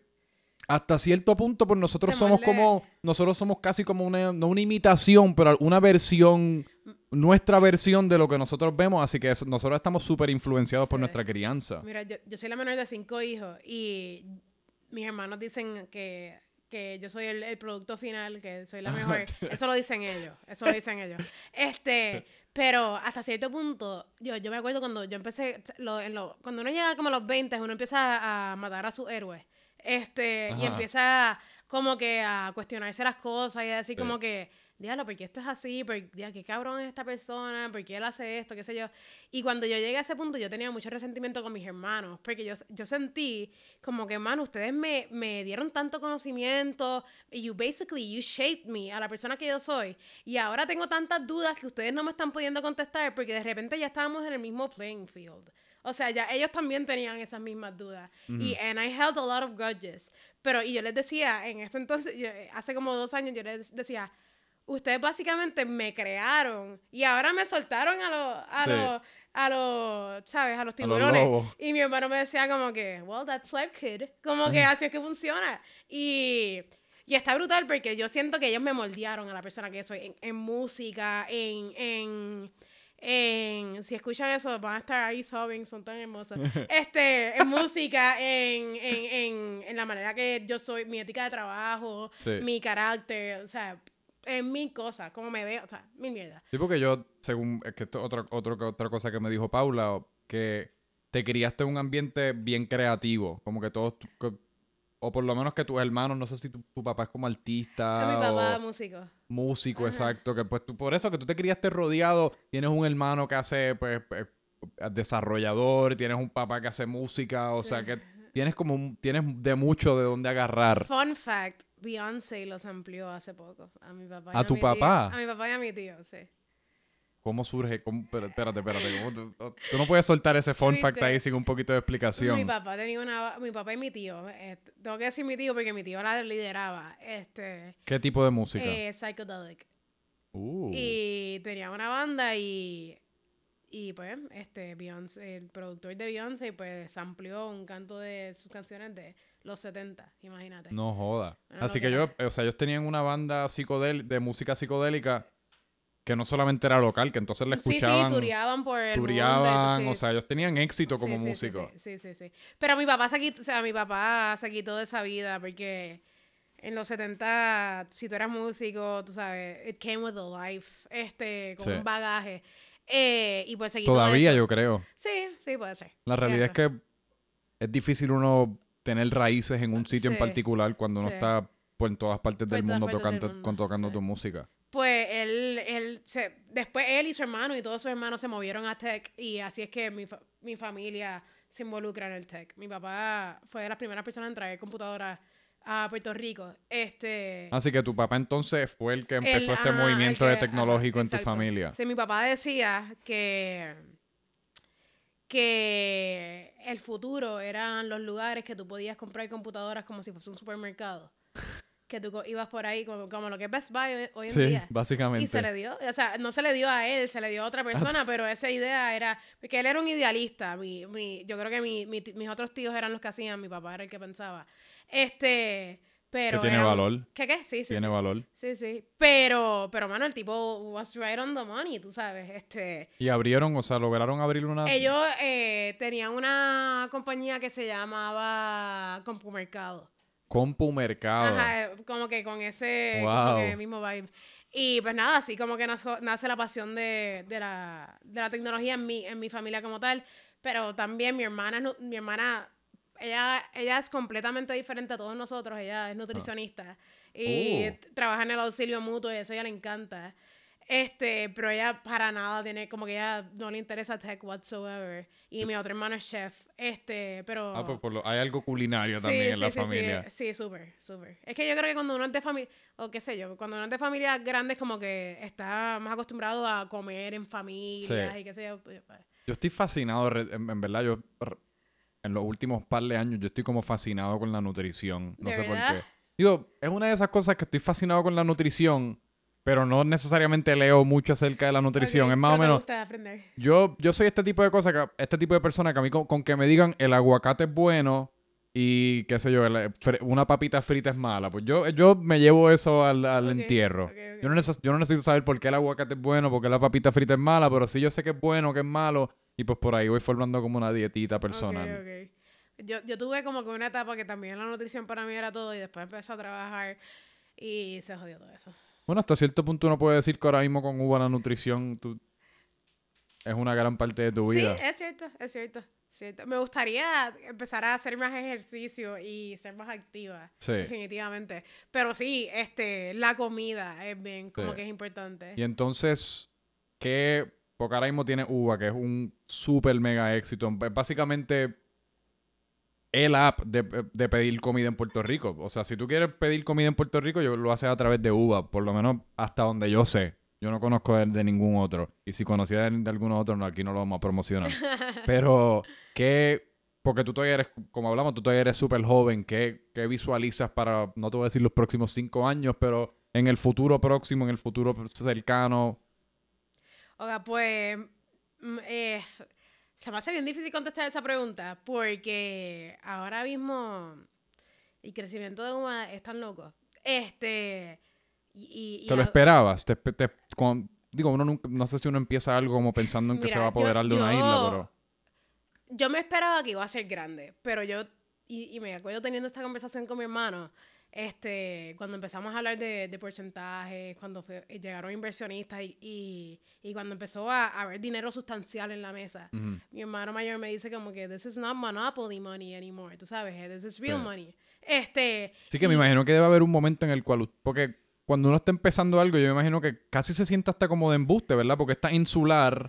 Speaker 1: hasta cierto punto, pues nosotros somos como, nosotros somos casi como una, no una imitación, pero una versión, nuestra versión de lo que nosotros vemos, así que nosotros estamos súper influenciados por nuestra crianza.
Speaker 2: Mira, yo, soy la menor de cinco hijos y mis hermanos dicen que, yo soy el, producto final, que soy la mejor. eso lo dicen ellos, eso lo dicen ellos. Este, pero hasta cierto punto, yo, yo me acuerdo cuando yo empecé, cuando uno llega como a los 20, uno empieza a matar a sus héroes. Este, y empieza como que a cuestionarse las cosas y a decir como que, diablo, ¿por qué estás así? ¿Por qué cabrón es esta persona? ¿Por qué él hace esto? ¿Qué sé yo? Y cuando yo llegué a ese punto, yo tenía mucho resentimiento con mis hermanos, porque yo, yo sentí como que, man, ustedes me, me dieron tanto conocimiento, you basically, you shaped me a la persona que yo soy, y ahora tengo tantas dudas que ustedes no me están pudiendo contestar, porque de repente ya estábamos en el mismo playing field. O sea, ya ellos también tenían esas mismas dudas. Y and I held a lot of grudges. Pero, y yo les decía, en ese entonces, hace como dos años, yo les decía, ustedes básicamente me crearon y ahora me soltaron a los, a los, a los, ¿sabes? A los tiburones. y mi hermano me decía como que, well, that's life, kid. Como que así es que funciona. Y, y está brutal porque yo siento que ellos me moldearon a la persona que soy en, en música, en, en en, si escuchan eso, van a estar ahí sobbing, son tan hermosas. este, en <laughs> música, en, en, en, en, la manera que yo soy, mi ética de trabajo, mi carácter, o sea, en mil cosas, como me veo, o sea, mil mierda.
Speaker 1: Sí, porque yo, según, es que esto otra, otra cosa que me dijo Paula, que te criaste en un ambiente bien creativo, como que todos, o por lo menos que tus hermanos, no sé si tu, papá es como artista.
Speaker 2: mi papá músico.
Speaker 1: Músico, exacto. Que pues tú, por eso que tú te criaste rodeado, tienes un hermano que hace, pues, pues desarrollador, tienes un papá que hace música, o sea que tienes como tienes de mucho de dónde agarrar.
Speaker 2: Fun fact, Beyoncé los amplió hace poco a mi papá.
Speaker 1: ¿A, tu papá?
Speaker 2: a mi papá y a mi tío, sí.
Speaker 1: ¿Cómo surge? espérate, espérate. tú, no puedes soltar ese fun fact ahí sin un poquito de explicación.
Speaker 2: Mi papá tenía una... Mi papá y mi tío. Este, tengo que decir mi tío porque mi tío la lideraba. Este,
Speaker 1: ¿Qué tipo de música?
Speaker 2: Eh, psychedelic. Uh. Y tenía una banda y... Y pues, este, Beyoncé, el productor de Beyoncé, pues amplió un canto de sus canciones de los 70, imagínate.
Speaker 1: No joda. Así que yo, o sea, ellos tenían una banda de música psicodélica que no solamente era local, que entonces le escuchaban.
Speaker 2: Sí, sí, turiaban por el
Speaker 1: Turiaban, o sea, ellos tenían éxito como músicos.
Speaker 2: Sí, sí, sí, Pero mi papá se quitó, o sea, mi papá se quitó de esa vida porque en los 70, si tú eras músico, tú sabes, it came with a life, este, con un bagaje. Eh, y pues se quitó
Speaker 1: Todavía yo creo.
Speaker 2: Sí, sí, puede ser.
Speaker 1: La realidad es que es difícil uno tener raíces en un sitio en particular cuando uno está pues, en todas partes del mundo tocando, con, tocando tu música
Speaker 2: se, después él y su hermano y todos sus hermanos se movieron a tech y así es que mi, mi familia se involucra en el tech. Mi papá fue de las primeras personas en traer computadoras a Puerto Rico. Este,
Speaker 1: Así que tu papá entonces fue el que empezó este movimiento de tecnológico en tu familia.
Speaker 2: Sí, mi papá decía que que el futuro eran los lugares que tú podías comprar computadoras como si fuese un supermercado que tú ibas por ahí como, lo que es Best Buy hoy, en sí,
Speaker 1: básicamente.
Speaker 2: Y se le dio, o sea, no se le dio a él, se le dio a otra persona, pero esa idea era, porque él era un idealista, mi, mi, yo creo que mi, mis otros tíos eran los que hacían, mi papá era el que pensaba. Este, pero...
Speaker 1: Que tiene valor.
Speaker 2: ¿Qué qué? Sí, sí.
Speaker 1: Tiene valor.
Speaker 2: Sí, sí. Pero, pero, mano, el tipo was right on the money, tú sabes, este...
Speaker 1: Y abrieron, o sea, lograron abrir una...
Speaker 2: Ellos eh, tenían una compañía que se llamaba Compumercado.
Speaker 1: Compu Mercado.
Speaker 2: Ajá, como que con ese, mismo vibe. Y pues nada, así como que nace, la pasión de, la, tecnología en mi, en mi familia como tal. Pero también mi hermana, mi hermana ella, ella es completamente diferente a todos nosotros. Ella es nutricionista y oh. trabaja en el auxilio mutuo y eso a ella le encanta. Este, pero ella para nada tiene, como que ella no le interesa tech whatsoever. Y mi otro hermano es chef. Este, pero.
Speaker 1: Ah, pues hay algo culinario también en la familia.
Speaker 2: Sí, súper, súper. Es que yo creo que cuando uno es de familia, o qué sé yo, cuando uno es de familia grande, como que está más acostumbrado a comer en familia y qué sé yo. Pues, pues.
Speaker 1: Yo estoy fascinado, en, verdad, yo. En los últimos par de años, yo estoy como fascinado con la nutrición. No sé por qué. Digo, es una de esas cosas que estoy fascinado con la nutrición pero no necesariamente leo mucho acerca de la nutrición. es más o menos. Yo, yo soy este tipo de cosas, que, este tipo de persona que a mí con, que me digan el aguacate es bueno y qué sé yo, una papita frita es mala. Pues yo, yo me llevo eso al, entierro. Yo, no yo no necesito saber por qué el aguacate es bueno, por qué la papita frita es mala, pero sí yo sé que es bueno, que es malo. Y pues por ahí voy formando como una dietita personal.
Speaker 2: Yo, yo tuve como que una etapa que también la nutrición para mí era todo y después empecé a trabajar y se jodió todo eso.
Speaker 1: Bueno, hasta cierto punto uno puede decir que ahora mismo con Uva la nutrición es una gran parte de tu vida.
Speaker 2: Sí, es cierto, es cierto. cierto. Me gustaría empezar a hacer más ejercicio y ser más activa. Sí. Definitivamente. Pero sí, este, la comida es bien, como que es importante.
Speaker 1: Y entonces, ¿qué? Porque ahora mismo tiene Uva, que es un súper mega éxito. Básicamente el app de, pedir comida en Puerto Rico. O sea, si tú quieres pedir comida en Puerto Rico, yo lo haces a través de Uva, por lo menos hasta donde yo sé. Yo no conozco de, ningún otro. Y si conociera de, de algún otro, no, aquí no lo vamos a promocionar. <laughs> Pero, ¿qué? Porque tú todavía eres, como hablamos, tú todavía eres súper joven. ¿Qué, ¿Qué visualizas para, no te voy a decir los próximos cinco años, pero en el futuro próximo, en el futuro cercano?
Speaker 2: Oiga, pues... Mm, eh, se me hace bien difícil contestar esa pregunta porque ahora mismo el crecimiento de UMA es tan loco. Este. Y,
Speaker 1: ¿Te lo esperabas? digo, uno nunca, no sé si uno empieza algo como pensando en que se va a apoderar de una isla, pero.
Speaker 2: Yo me esperaba que iba a ser grande, pero yo. Y, y me acuerdo teniendo esta conversación con mi hermano este, cuando empezamos a hablar de, de porcentajes, cuando llegaron inversionistas y, y, cuando empezó a, haber dinero sustancial en la mesa, mi hermano mayor me dice como que this is not monopoly money anymore, tú sabes, eh, this is real money. Este,
Speaker 1: sí que me imagino que debe haber un momento en el cual, porque cuando uno está empezando algo, yo me imagino que casi se siente hasta como de embuste, ¿verdad? Porque está insular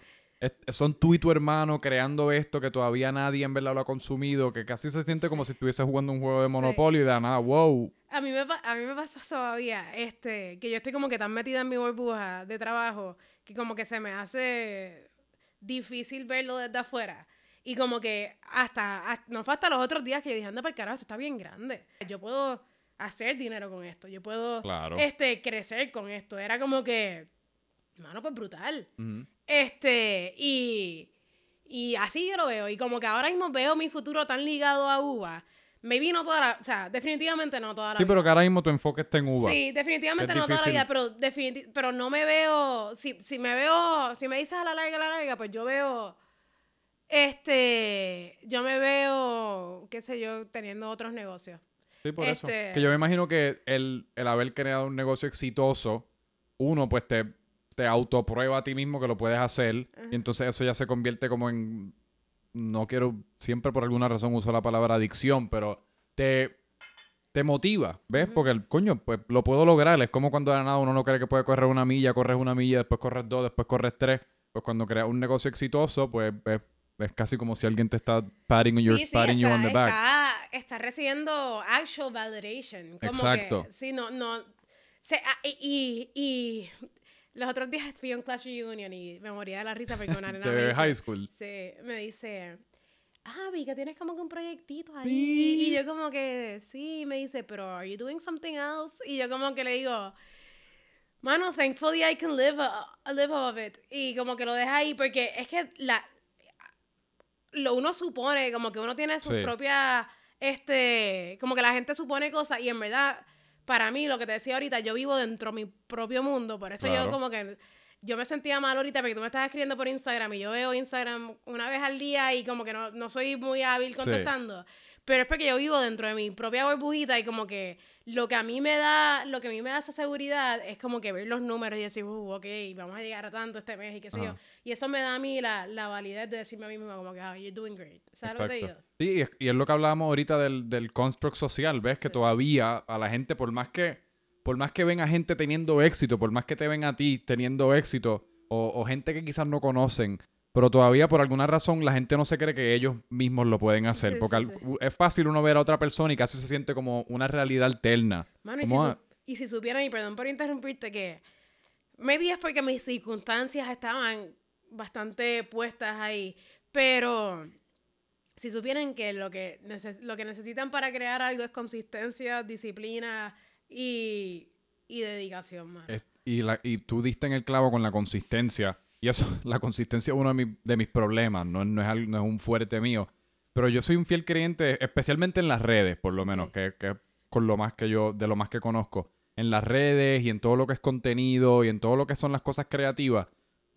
Speaker 1: son tú y tu hermano creando esto que todavía nadie en verdad lo ha consumido, que casi se siente como si estuviese jugando un juego de Monopoly y de nada, wow.
Speaker 2: A mí, me, a mí me pasa todavía este, que yo estoy como que tan metida en mi burbuja de trabajo que como que se me hace difícil verlo desde afuera. Y como que hasta, no fue hasta los otros días que yo dije, anda para el carajo, esto está bien grande. Yo puedo hacer dinero con esto, yo puedo este, crecer con esto. Era como que, hermano, pues brutal. Este, y, y así yo lo veo. Y como que ahora mismo veo mi futuro tan ligado a uva. Me vino toda la, o sea, definitivamente no toda la
Speaker 1: sí, pero que ahora mismo tu enfoque está en uva.
Speaker 2: Sí, definitivamente no toda la vida, pero, pero no me veo, si, si me veo, si me dices a la larga, a la larga, pues yo veo, este, yo me veo, qué sé yo, teniendo otros negocios.
Speaker 1: Sí, por eso. Este que yo me imagino que el, el haber creado un negocio exitoso, uno, pues te te autoprueba a ti mismo que lo puedes hacer. Y entonces eso ya se convierte como en. No quiero. Siempre por alguna razón uso la palabra adicción, pero te. Te motiva, ¿ves? Porque el coño, pues lo puedo lograr. Es como cuando de nada uno no cree que puede correr una milla, corres una milla, después corres dos, después corres tres. Pues cuando creas un negocio exitoso, pues es, casi como si alguien te está patting, your, you on the back.
Speaker 2: Está, recibiendo actual validation.
Speaker 1: Exacto.
Speaker 2: sí, no, no. Ah, y, y los otros días fui a un Clash Union y me moría de la risa porque una <laughs> nena
Speaker 1: ¿De high school?
Speaker 2: Sí, me dice, ah, vi que tienes como que un proyectito ahí. Y yo como que, sí, me dice, pero are you doing something else? Y yo como que le digo, mano, thankfully I can live, a, live off it. Y como que lo deja ahí porque es que la, lo uno supone, como que uno tiene sus propias, este, como que la gente supone cosas y en verdad para mí, lo que te decía ahorita, yo vivo dentro de mi propio mundo, por eso yo como que yo me sentía mal ahorita porque tú me estás escribiendo por Instagram y yo veo Instagram una vez al día y como que no, no soy muy hábil contestando. Pero es porque yo vivo dentro de mi propia burbujita y como que lo que a mí me da, lo que a mí me da esa seguridad es como que ver los números y decir, uh, ok, vamos a llegar a tanto este mes y qué sé yo. Y eso me da a mí la, la validez de decirme a mí misma como que, oh, you're doing great. ¿Sabes lo que digo?
Speaker 1: Sí, y es, lo que hablábamos ahorita del, del construct social, ¿ves? Que todavía a la gente, por más que, por más que ven a gente teniendo éxito, por más que te ven a ti teniendo éxito, o, o gente que quizás no conocen, pero todavía por alguna razón la gente no se cree que ellos mismos lo pueden hacer. porque es fácil uno ver a otra persona y casi se siente como una realidad alterna.
Speaker 2: y, si supieran, y perdón por interrumpirte, que maybe es porque mis circunstancias estaban bastante puestas ahí, pero si supieran que lo que, lo que necesitan para crear algo es consistencia, disciplina y, dedicación.
Speaker 1: y, la, y tú diste en el clavo con la consistencia y eso, <laughs> la consistencia es uno de, mis problemas, no, no, es no es un fuerte mío. Pero yo soy un fiel creyente, especialmente en las redes, por lo menos, que, que con lo más que yo, de lo más que conozco. En las redes y en todo lo que es contenido y en todo lo que son las cosas creativas.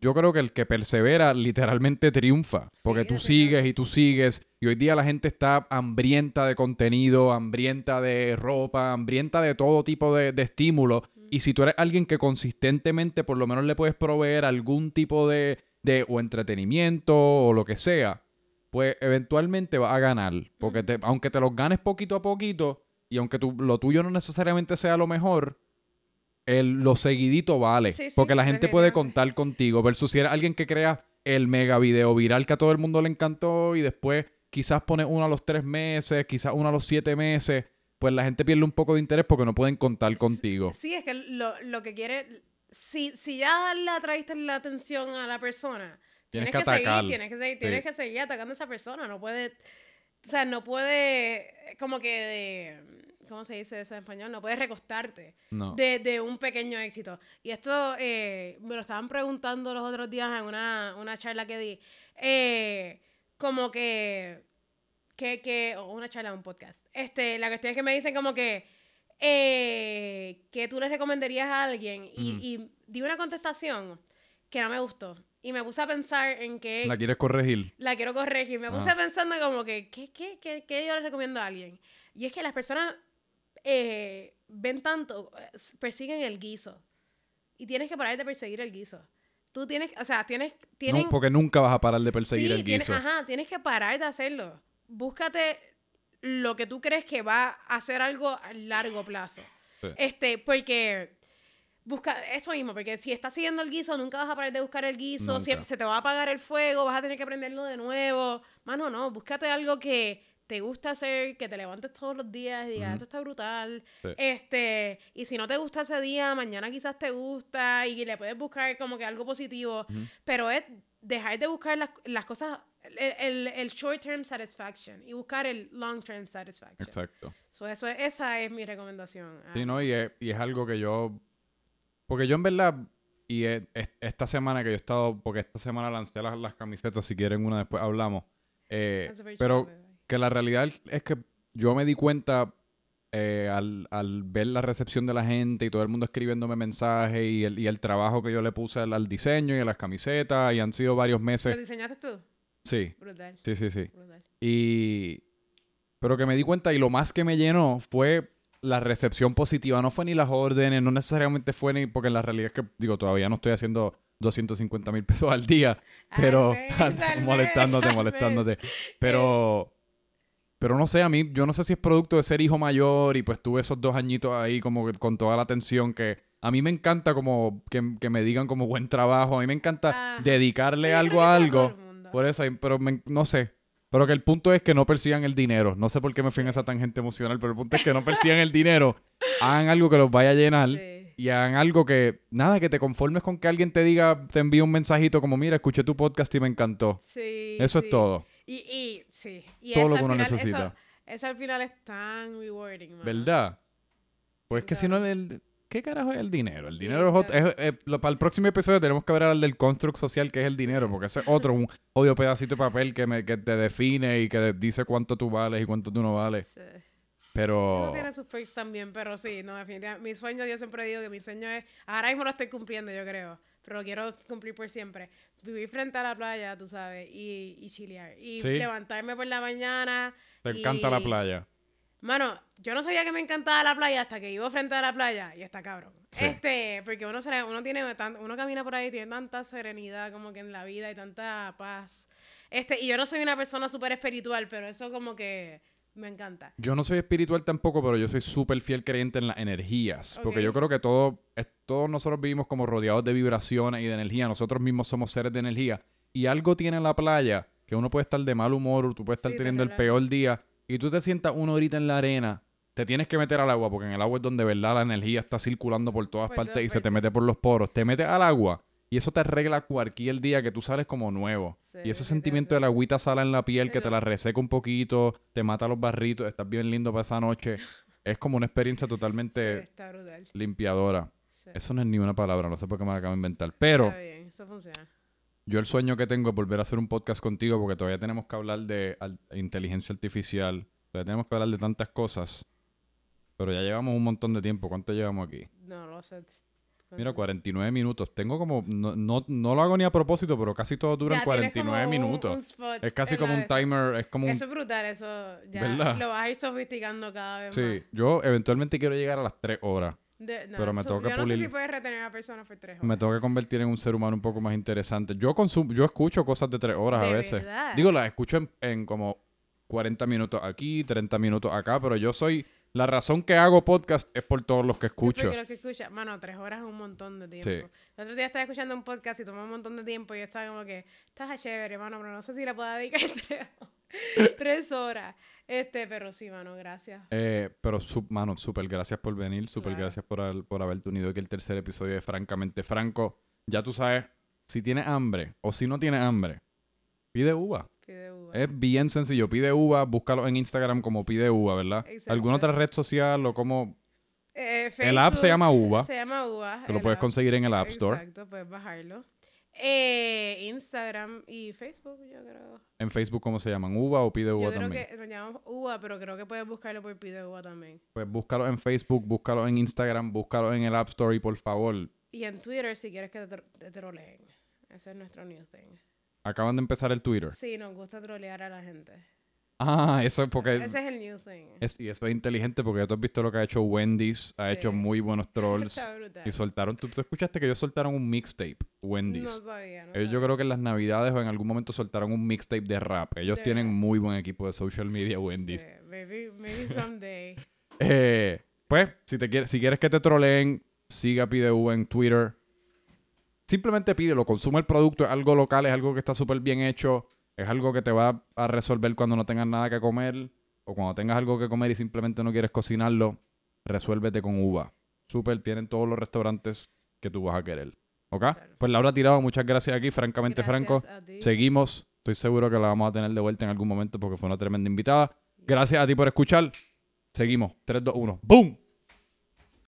Speaker 1: Yo creo que el que persevera literalmente triunfa. Porque tú sigues y tú sigues. Y hoy día la gente está hambrienta de contenido, hambrienta de ropa, hambrienta de todo tipo de, de estímulos. Y si tú eres alguien que consistentemente por lo menos le puedes proveer algún tipo de, de o entretenimiento o lo que sea, pues eventualmente vas a ganar. Porque aunque te los ganes poquito a poquito y aunque lo tuyo no necesariamente sea lo mejor, el, lo seguidito vale. porque la gente puede contar contigo. Versus si eres alguien que crea el mega video viral que a todo el mundo le encantó y después quizás pone uno a los tres meses, quizás uno a los siete meses pues la gente pierde un poco de interés porque no pueden contar contigo.
Speaker 2: Sí, es que lo, que quiere, si, si ya le atraíste la atención a la persona, tienes, que, seguir, tienes que seguir, tienes que seguir atacando a esa persona, no puede, o sea, no puede, como que de, ¿cómo se dice eso en español? No puedes recostarte de, un pequeño éxito. Y esto eh, me lo estaban preguntando los otros días en una, una charla que di, eh, como que que, que, o una charla, un podcast. Este, la cuestión es que me dicen como que, eh, que tú le recomendarías a alguien y, y di una contestación que no me gustó. Y me puse a pensar en que...
Speaker 1: ¿La quieres corregir?
Speaker 2: La quiero corregir. Me puse pensando como que, ¿qué, qué, qué, qué yo le recomiendo a alguien? Y es que las personas eh, ven tanto, persiguen el guiso. Y tienes que parar de perseguir el guiso. Tú tienes, o sea, tienes... tienes...
Speaker 1: No, porque nunca vas a parar de perseguir el guiso.
Speaker 2: Tienes, ajá, tienes que parar de hacerlo búscate lo que tú crees que va a hacer algo a largo plazo. Este, porque busca eso mismo, porque si estás siguiendo el guiso, nunca vas a parar de buscar el guiso, si se te va a apagar el fuego, vas a tener que prenderlo de nuevo. Mano, no, búscate algo que te gusta hacer, que te levantes todos los días y digas, esto está brutal. Este, y si no te gusta ese día, mañana quizás te gusta y le puedes buscar como que algo positivo, pero es dejar de buscar las, las cosas el, el, short term satisfaction y buscar el long term satisfaction.
Speaker 1: Exacto.
Speaker 2: So eso, esa es mi recomendación.
Speaker 1: Sí, ¿no? Y es, y es algo que yo... Porque yo en verdad, y esta semana que yo he estado, porque esta semana lancé las, las camisetas, si quieren una después hablamos. Eh, pero que la realidad es que yo me di cuenta eh, al, al, ver la recepción de la gente y todo el mundo escribiéndome mensajes y el, y el trabajo que yo le puse al, al, diseño y a las camisetas y han sido varios meses.
Speaker 2: ¿Lo diseñaste tú?
Speaker 1: Sí. Sí, sí, sí. Y... Pero que me di cuenta y lo más que me llenó fue la recepción positiva. No fue ni las órdenes, no necesariamente fue ni... Porque la realidad es que, digo, todavía no estoy haciendo 250 mil pesos al día. Pero... molestándote, molestándote. Pero... Pero no sé, a mí, yo no sé si es producto de ser hijo mayor y pues tuve esos dos añitos ahí como con toda la atención que a mí me encanta como que, me digan como buen trabajo, a mí me encanta ah. dedicarle algo a algo por eso, pero no sé. Pero que el punto es que no persigan el dinero. No sé por qué me fui en esa tangente emocional, pero el punto es que no persigan el dinero. <laughs> Hagan algo que los vaya a llenar. Y hagan algo que, nada, que te conformes con que alguien te diga, te envíe un mensajito como, mira, escuché tu podcast y me encantó. Sí. Eso es todo.
Speaker 2: Y, y sí.
Speaker 1: todo lo que uno necesita.
Speaker 2: Eso, al final es tan rewarding,
Speaker 1: ¿Verdad? Pues es que si no, el, ¿qué carajo es el dinero? El dinero es, para el próximo episodio tenemos que hablar del construct social que es el dinero, porque ese es otro, un odio pedacito de papel que, me, que te define y que dice cuánto tú vales y cuánto tú no vales. Sí. Pero...
Speaker 2: tiene sus perks también, pero sí, no, definitivamente. Mi sueño, yo siempre digo que mi sueño es... Ahora mismo lo estoy cumpliendo, yo creo. pero lo quiero cumplir por siempre. Vivir frente a la playa, tú sabes, y, y chilear. Y levantarme por la mañana.
Speaker 1: ¿Te encanta la playa?
Speaker 2: Mano, yo no sabía que me encantaba la playa hasta que vivo frente a la playa y está cabrón. Este, porque uno, uno tiene uno camina por ahí y tiene tanta serenidad como que en la vida y tanta paz. Este, y yo no soy una persona súper espiritual, pero eso como que me encanta.
Speaker 1: Yo no soy espiritual tampoco, pero yo soy súper fiel creyente en las energías. Porque yo creo que todo, todos nosotros vivimos como rodeados de vibraciones y de energía. Nosotros mismos somos seres de energía. Y algo tiene la playa que uno puede estar de mal humor, tú puedes estar teniendo el peor día y tú te sientas una horita en la arena, te tienes que meter al agua porque en el agua es donde, ¿verdad? La energía está circulando por todas partes y se te mete por los poros. Te metes al agua y eso te arregla cualquier día que tú sales como nuevo. y ese sentimiento de la agüita sala en la piel que te la reseca un poquito, te mata los barritos, estás bien lindo para esa noche. <laughs> es como una experiencia totalmente limpiadora. Eso no es ni una palabra, no sé por qué me la acabo de inventar. Pero... eso funciona. Yo el sueño que tengo es volver a hacer un podcast contigo porque todavía tenemos que hablar de inteligencia artificial, todavía tenemos que hablar de tantas cosas. Pero ya llevamos un montón de tiempo. ¿Cuánto llevamos aquí?
Speaker 2: No, no sé.
Speaker 1: Mira, 49 minutos. Tengo como... No, no, no lo hago ni a propósito, pero casi todo dura en 49 minutos. es casi como un timer. Es como
Speaker 2: eso es brutal, eso ya lo vas a ir sofisticando cada vez más. Sí,
Speaker 1: yo eventualmente quiero llegar a las 3 horas pero me tengo que
Speaker 2: yo no sé si puedes retener a personas por tres horas.
Speaker 1: Me tengo que convertir en un ser humano un poco más interesante. Yo consumo, yo escucho cosas de tres horas a veces. Digo, las escucho en, como 40 minutos aquí, 30 minutos acá, pero yo soy... La razón que hago podcast es por todos los que escucho.
Speaker 2: Los que escucha. Mano, tres horas es un montón de tiempo. El otro día estaba escuchando un podcast y tomó un montón de tiempo y yo estaba como que, estás chévere, mano, pero no sé si le puedo dedicar <laughs> tres, <laughs> tres horas. Este, pero sí, mano, gracias.
Speaker 1: Eh, pero, mano, súper gracias por venir, súper gracias por, por haberte unido aquí el tercer episodio de Francamente Franco. Ya tú sabes, si tienes hambre o si no tienes hambre, pide uva. Pide uva. Es bien sencillo, pide uva, búscalo en Instagram como pide uva, ¿verdad? ¿Alguna otra red social o como... Eh, el app se llama Uva.
Speaker 2: Se llama Uva.
Speaker 1: Que lo puedes conseguir en el App Store.
Speaker 2: Exacto, puedes bajarlo. Eh, Instagram y Facebook, yo creo.
Speaker 1: ¿En Facebook cómo se llaman? ¿Uva o Pide Uva
Speaker 2: también?
Speaker 1: Yo creo
Speaker 2: que lo llamamos Uva, pero creo que puedes buscarlo por Pide Uva también.
Speaker 1: Pues búscalo en Facebook, búscalo en Instagram, búscalo en el App Store por favor.
Speaker 2: Y en Twitter si quieres que te, te troleen. Ese es nuestro new thing.
Speaker 1: Acaban de empezar el Twitter.
Speaker 2: Sí, nos gusta trolear a la gente.
Speaker 1: Ah, eso es porque...
Speaker 2: Ese es el new thing.
Speaker 1: y eso es inteligente porque tú has visto lo que ha hecho Wendy's. Ha hecho muy buenos <laughs> trolls. y soltaron... ¿tú, escuchaste que ellos soltaron un mixtape, Wendy's. No sabía, no ellos yo creo que en las navidades o en algún momento soltaron un mixtape de rap. Ellos tienen muy buen equipo de social media, Wendy's. Sí,
Speaker 2: maybe, maybe someday. <laughs>
Speaker 1: eh, pues, si, te quieres, si quieres que te troleen, siga PDU en Twitter. Simplemente pídelo, consume el producto, es algo local, es algo que está súper bien hecho es algo que te va a resolver cuando no tengas nada que comer o cuando tengas algo que comer y simplemente no quieres cocinarlo, resuélvete con uva. Super, tienen todos los restaurantes que tú vas a querer. ¿Ok? Pues Laura Tirado, muchas gracias aquí, francamente Franco. Seguimos. Estoy seguro que la vamos a tener de vuelta en algún momento porque fue una tremenda invitada. Gracias a ti por escuchar. Seguimos. 3, 2, 1. ¡Boom!